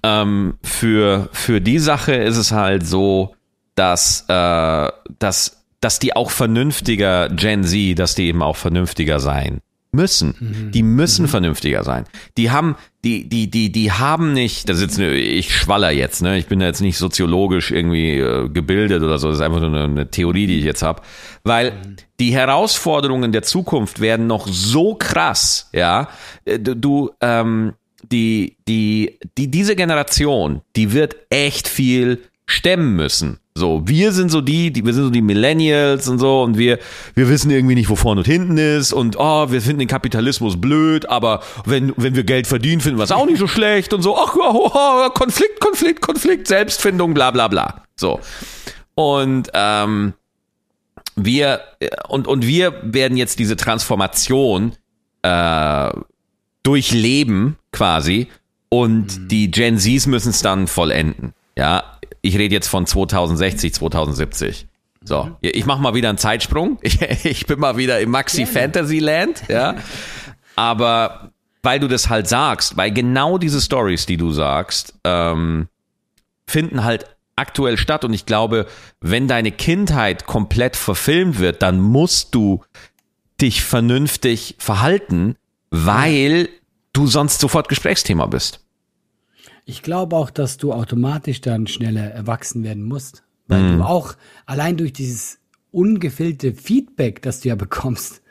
ähm, für für die Sache ist es halt so, dass äh, dass dass die auch vernünftiger Gen Z, dass die eben auch vernünftiger sein müssen. Die müssen vernünftiger sein. Die haben, die, die, die, die haben nicht, das ist jetzt, ich schwaller jetzt, ne? Ich bin da jetzt nicht soziologisch irgendwie äh, gebildet oder so. Das ist einfach nur eine, eine Theorie, die ich jetzt habe. Weil die Herausforderungen der Zukunft werden noch so krass, ja. Äh, Du, du ähm, die, die, die, diese Generation, die wird echt viel stemmen müssen. So, wir sind so die, die, wir sind so die Millennials und so und wir, wir wissen irgendwie nicht, wo vorne und hinten ist und oh, wir finden den Kapitalismus blöd, aber wenn, wenn wir Geld verdienen, finden wir es auch nicht so schlecht und so, ach, oh, oh, Konflikt, Konflikt, Konflikt, Selbstfindung, bla, bla, bla. So. Und, ähm, wir, und, und wir werden jetzt diese Transformation, äh, durchleben quasi und die Gen Zs müssen es dann vollenden. Ja, ich rede jetzt von 2060, 2070. So, ich mache mal wieder einen Zeitsprung. Ich, ich bin mal wieder im Maxi Fantasyland, ja. Aber weil du das halt sagst, weil genau diese Stories, die du sagst, ähm, finden halt aktuell statt und ich glaube, wenn deine Kindheit komplett verfilmt wird, dann musst du dich vernünftig verhalten, weil du sonst sofort Gesprächsthema bist. Ich glaube auch, dass du automatisch dann schneller erwachsen werden musst. Weil Mhm. du auch allein durch dieses ungefilterte Feedback, das du ja bekommst,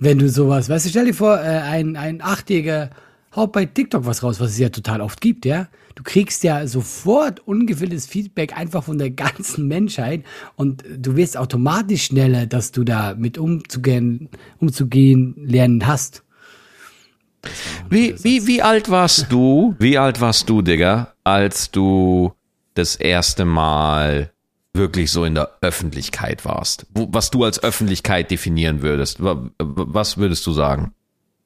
wenn du sowas, weißt du, stell dir vor, äh, ein, ein Achtjähriger haut bei TikTok was raus, was es ja total oft gibt, ja. Du kriegst ja sofort ungefiltertes Feedback einfach von der ganzen Menschheit und du wirst automatisch schneller, dass du da mit umzugehen, umzugehen lernen hast. Wie, wie, wie alt warst du, wie alt warst du, Digga, als du das erste Mal wirklich so in der Öffentlichkeit warst? Wo, was du als Öffentlichkeit definieren würdest? Wa- Was würdest du sagen?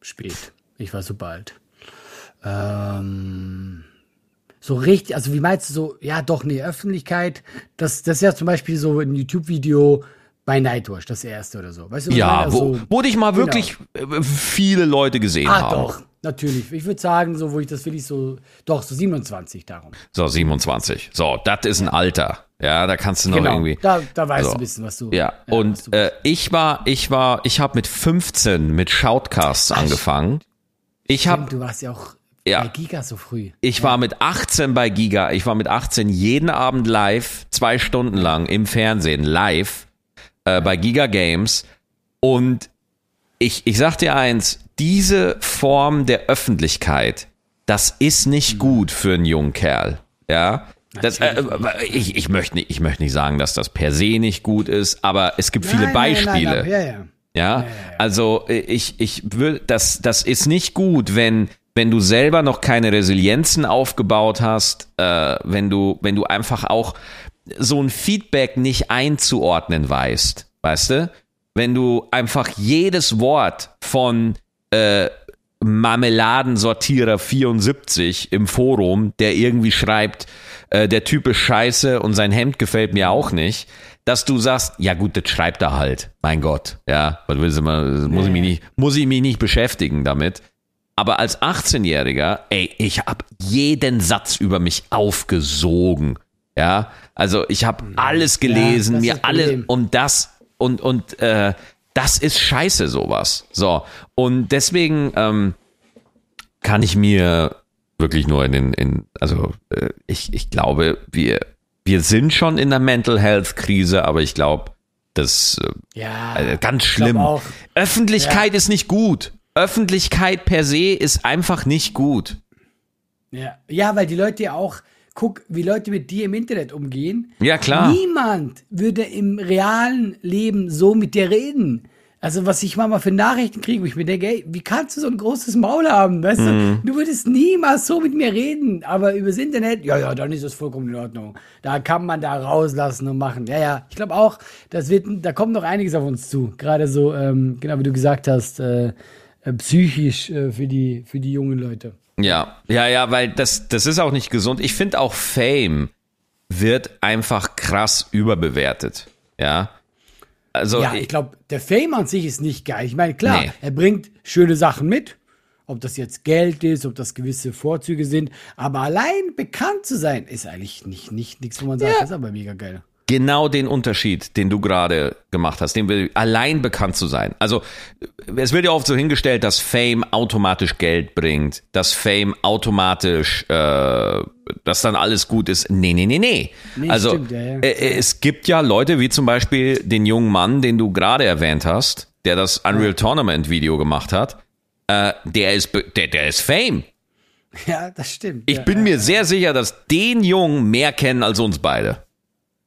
Spät. Ich war super alt. Ähm, so richtig, also wie meinst du so, ja doch, nee, Öffentlichkeit, das, das ist ja zum Beispiel so ein YouTube-Video bei Nightwatch, das erste oder so. Weißt du, Ja, meine? wo, Also, wo dich mal genau. wirklich äh, viele Leute gesehen Ah, haben. doch, natürlich. Ich würde sagen, so, wo ich das will ich so, doch, so 27 darum. So, 27. So, das ist ein Alter. Ja, da kannst du noch irgendwie. Da, da weißt So. du ein bisschen, was du. Ja, was und du- äh, ich war, ich war, ich habe mit 15 mit Shoutcasts angefangen. Ich habe du warst ja auch Ja. bei Giga so früh. Ich war mit 18 bei Giga. Ich war mit 18 jeden Abend live, zwei Stunden lang im Fernsehen, live, äh, bei Giga Games. Und ich, ich sag dir eins, diese Form der Öffentlichkeit, das ist nicht gut für einen jungen Kerl. Ja. Das, äh, ich, ich, möchte nicht, ich möchte nicht sagen, dass das per se nicht gut ist, aber es gibt viele Nein, nein, nein, Beispiele. nein, ja, ja. Ja, also äh, ich, ich würde, das, das ist nicht gut, wenn, wenn du selber noch keine Resilienzen aufgebaut hast, äh, wenn du, wenn du einfach auch so ein Feedback nicht einzuordnen weißt, weißt du? Wenn du einfach jedes Wort von äh, Marmeladensortierer 74 im Forum, der irgendwie schreibt, äh, der Typ ist scheiße und sein Hemd gefällt mir auch nicht, dass du sagst, ja gut, das schreibt er halt. Mein Gott, ja, was willst du mal, muss ich mich nicht, muss ich mich nicht beschäftigen damit. Aber als 18-Jähriger, ey, ich habe jeden Satz über mich aufgesogen. Ja, also ich habe alles gelesen, Ja, mir alles Problem. und das und und äh, das ist scheiße sowas. So und deswegen ähm, kann ich mir wirklich nur in den in also äh, ich ich glaube wir wir sind schon in der Mental Health Krise, aber ich glaube das äh, Ja. äh, ganz schlimm. Öffentlichkeit ist nicht gut. Öffentlichkeit per se ist einfach nicht gut. Ja. ja, weil die Leute ja auch, guck, wie Leute mit dir im Internet umgehen. Ja, klar. Niemand würde im realen Leben so mit dir reden. Also, was ich manchmal für Nachrichten kriege, wo ich mir denke, ey, wie kannst du so ein großes Maul haben? Weißt Mhm. du, du würdest niemals so mit mir reden. Aber übers Internet, ja, ja, dann ist das vollkommen in Ordnung. Da kann man da rauslassen und machen. Ja, ja, ich glaube auch, das wird, da kommt noch einiges auf uns zu. Gerade so, ähm, genau wie du gesagt hast, äh, äh, psychisch äh, für, die, für die jungen Leute. Ja, ja, ja, weil das, das ist auch nicht gesund. Ich finde auch Fame wird einfach krass überbewertet. Ja. Also, Ja, ich glaube, der Fame an sich ist nicht geil. Ich meine, klar, Nee. er bringt schöne Sachen mit. Ob das jetzt Geld ist, ob das gewisse Vorzüge sind. Aber allein bekannt zu sein, ist eigentlich nicht, nicht nichts, wo man sagt, Ja. das ist aber mega geil. Genau den Unterschied, den du gerade gemacht hast, den wir allein bekannt zu sein. Also es wird ja oft so hingestellt, dass Fame automatisch Geld bringt, dass Fame automatisch, äh, dass dann alles gut ist. Nee, nee, nee, nee. Nee, also stimmt, ja, ja. Äh, es gibt ja Leute wie zum Beispiel den jungen Mann, den du gerade erwähnt hast, der das Unreal Tournament Video gemacht hat. Äh, der ist, der, der ist Fame. Ja, das stimmt. Ich ja, bin mir sehr sicher, dass den Jungen mehr kennen als uns beide.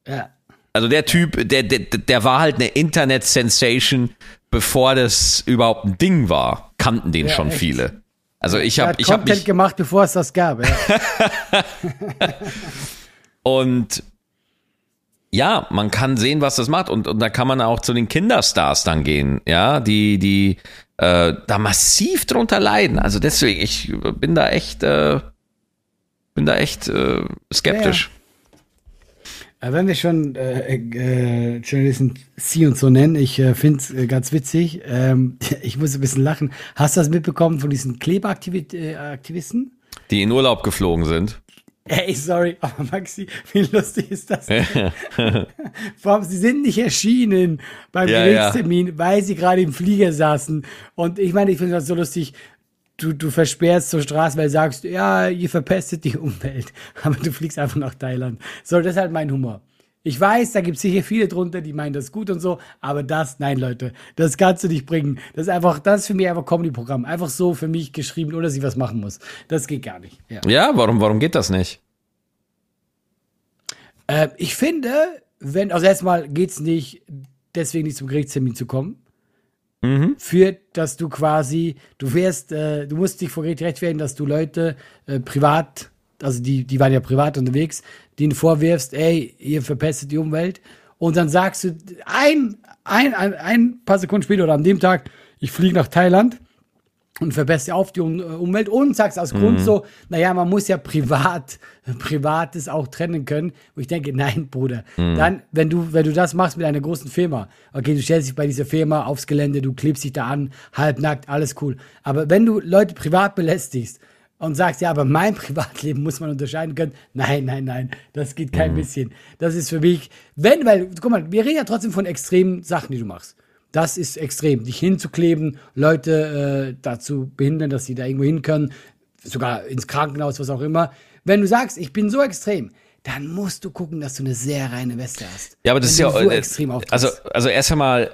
Ja. Also der Typ, der, der, der war halt eine Internet-Sensation, bevor das überhaupt ein Ding war. Kannten den Ja, schon echt. viele. Also ich habe ich hab Content mich gemacht, bevor es das gab. Ja. und ja, man kann sehen, was das macht und, und da kann man auch zu den Kinderstars dann gehen, ja, die die äh, da massiv drunter leiden. Also deswegen, ich bin da echt äh, bin da echt äh, skeptisch. Äh, Wenn wir schon äh, äh, Journalisten sie und so nennen, ich äh, finde es äh, ganz witzig. Ähm, ich muss ein bisschen lachen. Hast du das mitbekommen von diesen Klebeaktivisten? Äh? Die in Urlaub geflogen sind. Ey, sorry, aber Maxi, wie lustig ist das? Vor allem, sie sind nicht erschienen beim Ja, Gerichtstermin, weil sie gerade im Flieger saßen. Und ich meine, ich finde das so lustig. Du, du versperrst zur Straße, weil du sagst, ja, ihr verpestet die Umwelt. Aber du fliegst einfach nach Thailand. So, das ist halt mein Humor. Ich weiß, da gibt es sicher viele drunter, die meinen das gut und so, aber das, nein, Leute, das kannst du nicht bringen. Das ist einfach, das ist für mich einfach Comedy-Programm. Einfach so für mich geschrieben, ohne dass ich was machen muss. Das geht gar nicht. Ja. Ja, warum warum geht das nicht? Äh, ich finde, wenn, also erstmal geht's nicht, deswegen nicht zum Gerichtstermin zu kommen. Für, dass du quasi, du wärst, äh, du musst dich vor Gericht rechtfertigen, dass du Leute äh, privat, also die, die waren ja privat unterwegs, denen vorwirfst, ey, ihr verpestet die Umwelt. Und dann sagst du ein, ein, ein, ein paar Sekunden später oder an dem Tag, ich fliege nach Thailand und verbessert auf die Um- Umwelt und sagst aus Grund so, naja, man muss ja privat, privates auch trennen können. Wo ich denke, nein, Bruder. Dann, wenn du, wenn du das machst mit einer großen Firma, okay, du stellst dich bei dieser Firma aufs Gelände, du klebst dich da an, halbnackt, alles cool. Aber wenn du Leute privat belästigst und sagst, ja, aber mein Privatleben muss man unterscheiden können, nein, nein, nein, das geht kein bisschen. Das ist für mich, wenn, weil, guck mal, wir reden ja trotzdem von extremen Sachen, die du machst. Das ist extrem. Dich hinzukleben, Leute äh, dazu behindern, dass sie da irgendwo hin können, sogar ins Krankenhaus, was auch immer. Wenn du sagst, ich bin so extrem, dann musst du gucken, dass du eine sehr reine Weste hast. Ja, aber das Wenn ist ja so äh, extrem auftrittst. also also erst einmal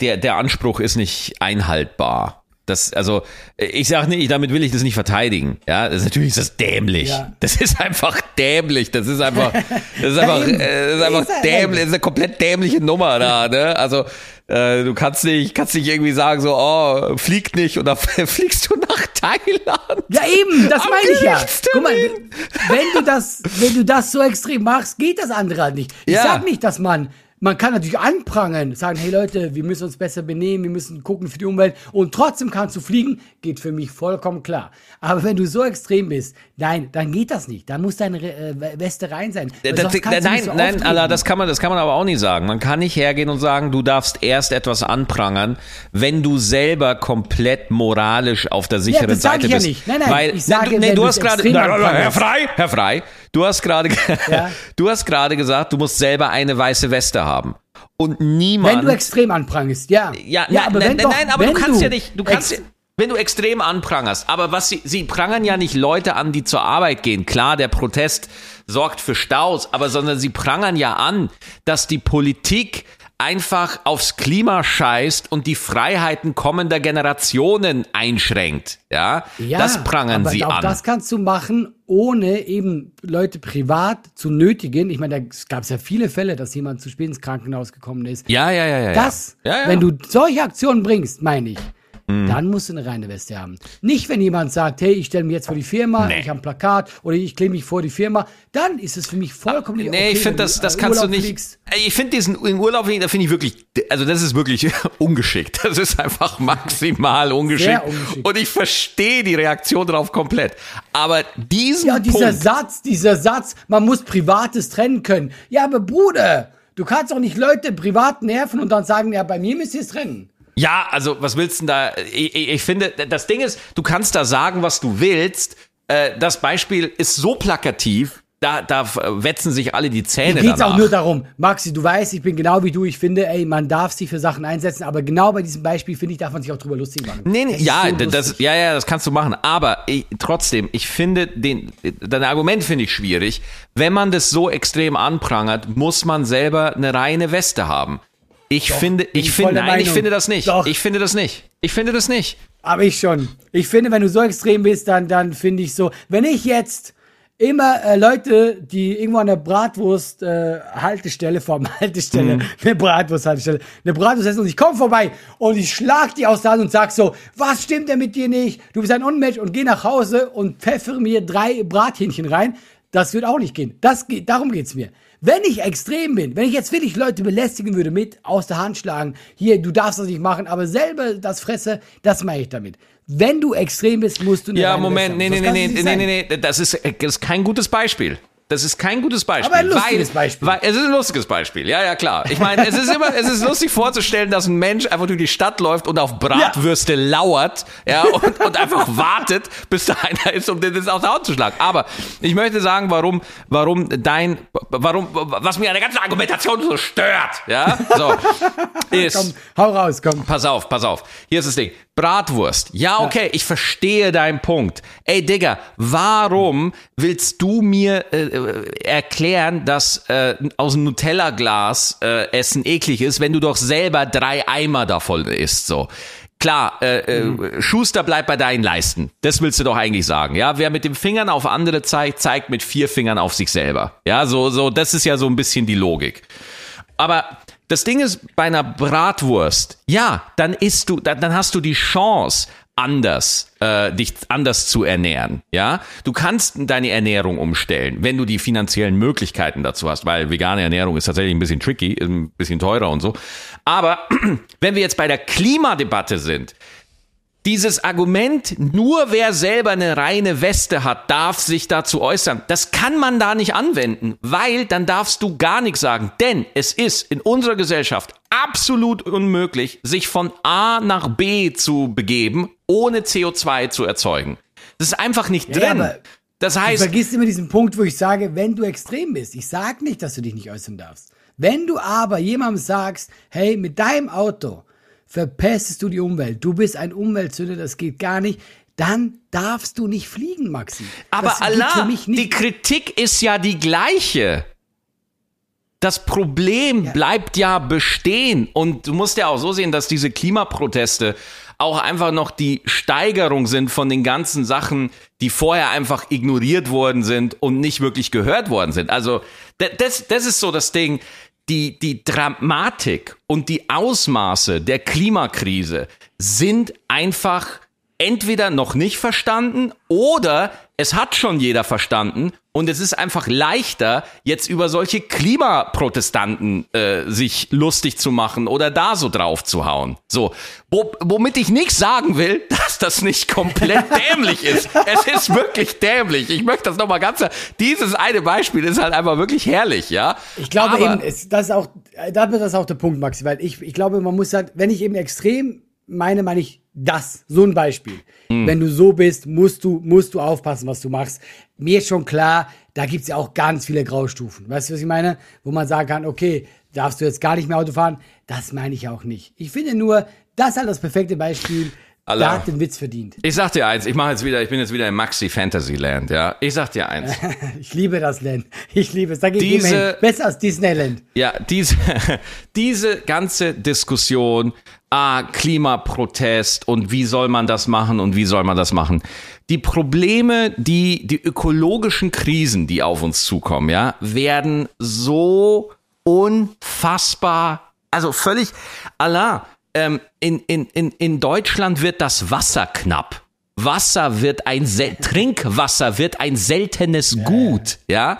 der der Anspruch ist nicht einhaltbar. Das, also, ich sag nicht, damit will ich das nicht verteidigen. Ja, das ist natürlich ist das dämlich. Ja. Das ist einfach dämlich. Das ist einfach, das ist einfach, äh, das ist einfach dämlich. Das ist eine komplett dämliche Nummer da, ne? Also, äh, du kannst nicht, kannst nicht irgendwie sagen so, oh, flieg nicht dann fliegst du nach Thailand. Ja, eben, das Am meine ich ja. Guck mal, wenn du das, wenn du das so extrem machst, geht das andere halt nicht. Ich Ja. sag nicht, dass man, man kann natürlich anprangern, sagen, hey Leute, wir müssen uns besser benehmen, wir müssen gucken für die Umwelt und trotzdem kannst du fliegen, geht für mich vollkommen klar. Aber wenn du so extrem bist, nein, dann geht das nicht. Dann muss deine äh, Weste rein sein. Weil Das, du nein, so nein. Allah, das kann man, das kann man aber auch nicht sagen. Man kann nicht hergehen und sagen, du darfst erst etwas anprangern, wenn du selber komplett moralisch auf der sicheren das sag Seite ich ja bist. nicht. Nein, nein, Weil, ich sage, nee, du, nee, du hast gerade, Nein, nein, nein, Herr. Frei, Herr Frei, du hast gerade, Ja. du hast gerade gesagt, du musst selber eine weiße Weste haben. Und niemand. Wenn du extrem anprangerst, ja. Ja, ja aber nein, wenn nein, nein, aber du kannst ja nicht, du kannst wenn du extrem anprangerst, aber was sie, sie prangern ja nicht Leute an, die zur Arbeit gehen. Klar, der Protest sorgt für Staus, aber sondern sie prangern ja an, dass die Politik einfach aufs Klima scheißt und die Freiheiten kommender Generationen einschränkt. Ja, Ja, das prangern aber sie auch an. das kannst du machen, ohne eben Leute privat zu nötigen. Ich meine, da gab es ja viele Fälle, dass jemand zu spät ins Krankenhaus gekommen ist. ja, ja, ja, ja. Das, ja, ja. wenn du solche Aktionen bringst, meine ich, Mhm. dann musst du eine reine Weste haben. Nicht, wenn jemand sagt, hey, ich stelle mich jetzt vor die Firma, Nee. ich habe ein Plakat oder ich klebe mich vor die Firma, dann ist es für mich vollkommen Nee, okay, ich finde, das, du, das äh, kannst du Urlaub nicht. fliegst. Ich finde diesen im Urlaub, da finde ich wirklich, also das ist wirklich ungeschickt. Das ist einfach maximal ungeschickt. Ungeschickt. Und ich verstehe die Reaktion darauf komplett. Aber diesen Ja, dieser Punkt, Satz, dieser Satz, man muss Privates trennen können. Ja, aber Bruder, du kannst doch nicht Leute privat nerven und dann sagen, ja, bei mir müsst ihr es trennen. Ja, also was willst du denn da? Ich, ich, finde, das Ding ist, du kannst da sagen, was du willst. Äh, Das Beispiel ist so plakativ, da, da wetzen sich alle die Zähne Mir geht's danach. auch nur darum, Maxi, du weißt, ich bin genau wie du, ich finde, ey, man darf sich für Sachen einsetzen, aber genau bei diesem Beispiel, finde ich, darf man sich auch drüber lustig machen. Nee, nee, Das ja, so das, ja, ja, das kannst du machen. Aber ich, trotzdem, ich finde den, dein Argument finde ich schwierig. Wenn man das so extrem anprangert, muss man selber eine reine Weste haben. Ich finde, ich ich finde, nein, ich Meinung. finde das nicht. Doch. Ich finde das nicht. Ich finde das nicht. Aber ich schon. Ich finde, wenn du so extrem bist, dann, dann finde ich so, wenn ich jetzt immer äh, Leute, die irgendwo an der Bratwurst äh, Haltestelle, vor Haltestelle, Mhm. eine Bratwurst Haltestelle, eine Bratwurst essen und ich komme vorbei und ich schlag die aus der Hand und sag so, was stimmt denn mit dir nicht? Du bist ein Unmensch und geh nach Hause und pfeffer mir drei Brathähnchen rein. Das wird auch nicht gehen. Das geht, darum geht's mir. Wenn ich extrem bin, wenn ich jetzt wirklich Leute belästigen würde mit aus der Hand schlagen, hier, du darfst das nicht machen, aber selber das fresse, das mache ich damit. Wenn du extrem bist, musst du eine Ja, Moment, nee, nee, nee, nee, nicht nee, nee, nee, das ist, das ist kein gutes Beispiel. Das ist kein gutes Beispiel. Aber ein lustiges weil, Beispiel. Weil, es ist ein lustiges Beispiel, ja, ja, klar. Ich meine, es ist immer, es ist lustig vorzustellen, dass ein Mensch einfach durch die Stadt läuft und auf Bratwürste lauert, ja, und, und einfach wartet, bis da einer ist, um den das aus der Haut zu schlagen. Aber ich möchte sagen, warum, warum dein, warum, was mir an der ganzen Argumentation so stört, ja, so, ist, Komm, hau raus, komm. Pass auf, pass auf. Hier ist das Ding. Bratwurst. Ja, okay, ich verstehe deinen Punkt. Ey, Digga, warum willst du mir äh, äh, erklären, dass äh, aus dem Nutella-Glas äh, Essen eklig ist, wenn du doch selber drei Eimer davon isst, so? Klar, äh, äh, Schuster bleibt bei deinen Leisten. Das willst du doch eigentlich sagen, ja? Wer mit den Fingern auf andere zeigt, zeigt mit vier Fingern auf sich selber. Ja, so, so, das ist ja so ein bisschen die Logik. Aber das Ding ist, bei einer Bratwurst, ja, dann isst du, dann, dann hast du die Chance, anders, äh, dich anders zu ernähren. Ja, du kannst deine Ernährung umstellen, wenn du die finanziellen Möglichkeiten dazu hast, weil vegane Ernährung ist tatsächlich ein bisschen tricky, ein bisschen teurer und so. Aber wenn wir jetzt bei der Klimadebatte sind, dieses Argument, nur wer selber eine reine Weste hat, darf sich dazu äußern. Das kann man da nicht anwenden, weil dann darfst du gar nichts sagen. Denn es ist in unserer Gesellschaft absolut unmöglich, sich von A nach B zu begeben, ohne CO2 zu erzeugen. Das ist einfach nicht drin. das Du heißt, vergisst immer diesen Punkt, wo ich sage, wenn du extrem bist. Ich sag nicht, dass du dich nicht äußern darfst. Wenn du aber jemandem sagst, hey, mit deinem Auto verpestest du die Umwelt, du bist ein Umweltsünder, das geht gar nicht, dann darfst du nicht fliegen, Maxi. aber das Allah, die. Kritik ist ja die gleiche. Das Problem bleibt ja bestehen. Und du musst ja auch so sehen, dass diese Klimaproteste auch einfach noch die Steigerung sind von den ganzen Sachen, die vorher einfach ignoriert worden sind und nicht wirklich gehört worden sind. Also das, das ist so das Ding. Die, die Dramatik und die Ausmaße der Klimakrise sind einfach entweder noch nicht verstanden oder es hat schon jeder verstanden und es ist einfach leichter, jetzt über solche Klimaprotestanten äh, sich lustig zu machen oder da so drauf zu hauen. So, wo, womit ich nicht sagen will, dass das nicht komplett dämlich ist. Es ist wirklich dämlich. Ich möchte das nochmal ganz. Dieses eine Beispiel ist halt einfach wirklich herrlich, ja. Ich glaube Aber, eben, das ist auch, da wird das auch der Punkt, Maxi, weil ich, ich glaube, man muss halt, wenn ich eben extrem meine, meine ich das, so ein Beispiel. Mhm. Wenn du so bist, musst du, musst du aufpassen, was du machst. Mir ist schon klar, da gibt's ja auch ganz viele Graustufen. Weißt du, was ich meine? Wo man sagen kann, okay, darfst du jetzt gar nicht mehr Auto fahren? Das meine ich auch nicht. Ich finde nur, das ist halt das perfekte Beispiel. Allah. Da hat den Witz verdient. Ich sag dir eins, ich mache jetzt wieder, ich bin jetzt wieder im Maxi Fantasy Land, ja. Ich sag dir eins. ich liebe das Land. Ich liebe es. Da geht diese, besser als Disneyland. Ja, diese, diese ganze Diskussion, ah, Klimaprotest und wie soll man das machen und wie soll man das machen. Die Probleme, die, die ökologischen Krisen, die auf uns zukommen, ja, werden so unfassbar, also völlig, Allah, ähm, in, in, in, in Deutschland wird das Wasser knapp. Wasser wird ein Sel Trinkwasser wird ein seltenes Gut, ja.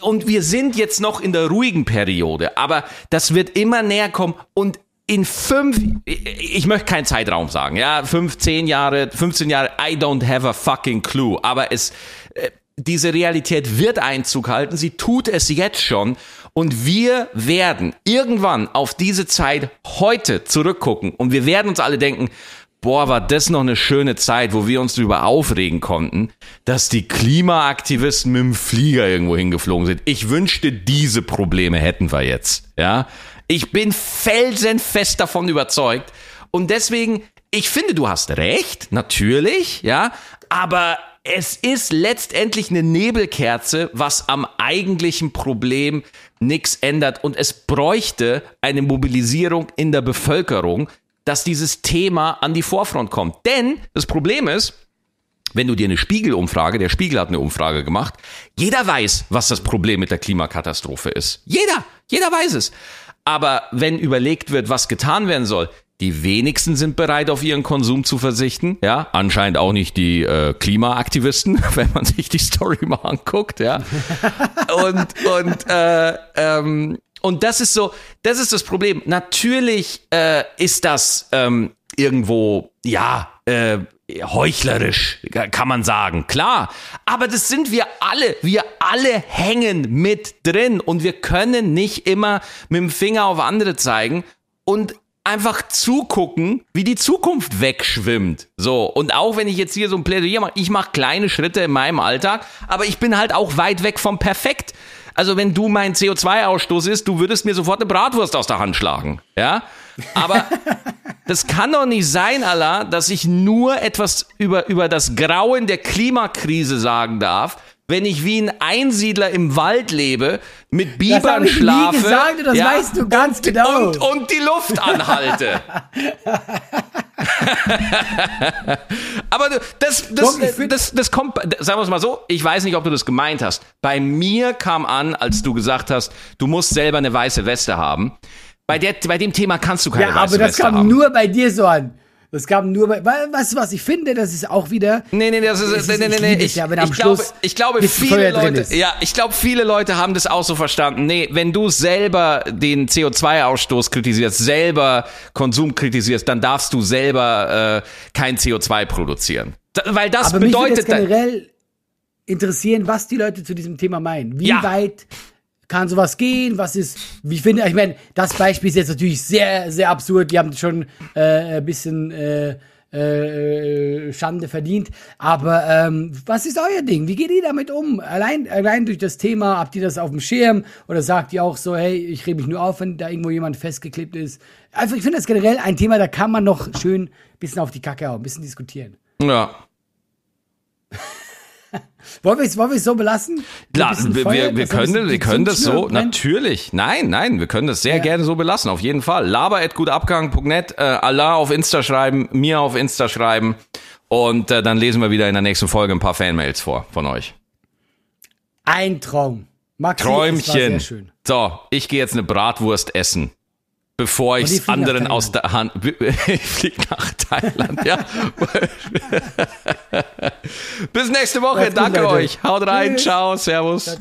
Und wir sind jetzt noch in der ruhigen Periode, aber das wird immer näher kommen und in fünf, ich möchte keinen Zeitraum sagen, ja, fünf, zehn Jahre, 15 Jahre, I don't have a fucking clue, aber es, äh, diese Realität wird Einzug halten, sie tut es jetzt schon und wir werden irgendwann auf diese Zeit heute zurückgucken und wir werden uns alle denken, boah, war das noch eine schöne Zeit, wo wir uns darüber aufregen konnten, dass die Klimaaktivisten mit dem Flieger irgendwo hingeflogen sind. Ich wünschte, diese Probleme hätten wir jetzt, ja. Ich bin felsenfest davon überzeugt und deswegen, ich finde, du hast recht, natürlich, ja, aber es ist letztendlich eine Nebelkerze, was am eigentlichen Problem nichts ändert. Und es bräuchte eine Mobilisierung in der Bevölkerung, dass dieses Thema an die Vorfront kommt. Denn das Problem ist, wenn du dir eine Spiegelumfrage, der Spiegel hat eine Umfrage gemacht, jeder weiß, was das Problem mit der Klimakatastrophe ist. Jeder, jeder weiß es. Aber wenn überlegt wird, was getan werden soll, die wenigsten sind bereit, auf ihren Konsum zu verzichten. Ja, anscheinend auch nicht die äh, Klimaaktivisten, wenn man sich die Story mal anguckt. Ja, und und äh, ähm, und das ist so, das ist das Problem. Natürlich äh, ist das ähm, irgendwo ja äh, heuchlerisch, kann man sagen. Klar, aber das sind wir alle. Wir alle hängen mit drin und wir können nicht immer mit dem Finger auf andere zeigen und einfach zugucken, wie die Zukunft wegschwimmt. So, und auch wenn ich jetzt hier so ein Plädoyer mache, ich mache kleine Schritte in meinem Alltag, aber ich bin halt auch weit weg vom Perfekt. Also wenn du mein CO2-Ausstoß ist, du würdest mir sofort eine Bratwurst aus der Hand schlagen. Ja? Aber das kann doch nicht sein, Allah, dass ich nur etwas über, über das Grauen der Klimakrise sagen darf, wenn ich wie ein Einsiedler im Wald lebe, mit Bibern das schlafe. Nie gesagt, das ja, weißt du ganz und, genau. Und, und die Luft anhalte. Aber das, das, das, das kommt, sagen wir es mal so, ich weiß nicht, ob du das gemeint hast. Bei mir kam an, als du gesagt hast, du musst selber eine weiße Weste haben. Bei, der, bei dem Thema kannst du keine ja, weiße Weste haben. Ja, aber das kam nur bei dir so an. Das gab nur bei, weißt du was, ich finde, das ist auch wieder. Nee, nee, das ist, ist nee, nee, nee, nee. Ich, ja, ich, glaube, ich glaube, viele Leute, ja, ich glaube, viele Leute haben das auch so verstanden. Nee, wenn du selber den CO2-Ausstoß kritisierst, selber Konsum kritisierst, dann darfst du selber äh, kein CO2 produzieren. Da, weil das Aber bedeutet. Mich würde generell interessieren, was die Leute zu diesem Thema meinen. Wie ja. weit kann sowas gehen? Was ist, wie finde ich, meine, das Beispiel ist jetzt natürlich sehr, sehr absurd. Die haben schon äh, ein bisschen äh, äh, Schande verdient. Aber ähm, was ist euer Ding? Wie geht ihr damit um? Allein, allein durch das Thema, habt ihr das auf dem Schirm? Oder sagt ihr auch so, hey, ich rede mich nur auf, wenn da irgendwo jemand festgeklebt ist? Also ich finde das generell ein Thema, da kann man noch schön ein bisschen auf die Kacke hauen, ein bisschen diskutieren. Ja. Wollen wir es wollen wir's so belassen? Klar, wir, Feuer, wir, wir können, bisschen wir können das so, natürlich. Nein, nein, wir können das sehr Ja. gerne so belassen, auf jeden Fall. Laber at gutabgang.net, äh, Allah auf Insta schreiben, mir auf Insta schreiben und äh, dann lesen wir wieder in der nächsten Folge ein paar Fanmails vor von euch. Ein Traum. Maxi, es Träumchen. schön. So, ich gehe jetzt eine Bratwurst essen. Bevor ich fliegen anderen aus der Hand. Ich fliege nach Thailand, ja. Bis nächste Woche. Danke euch. Haut rein. Ciao. Servus.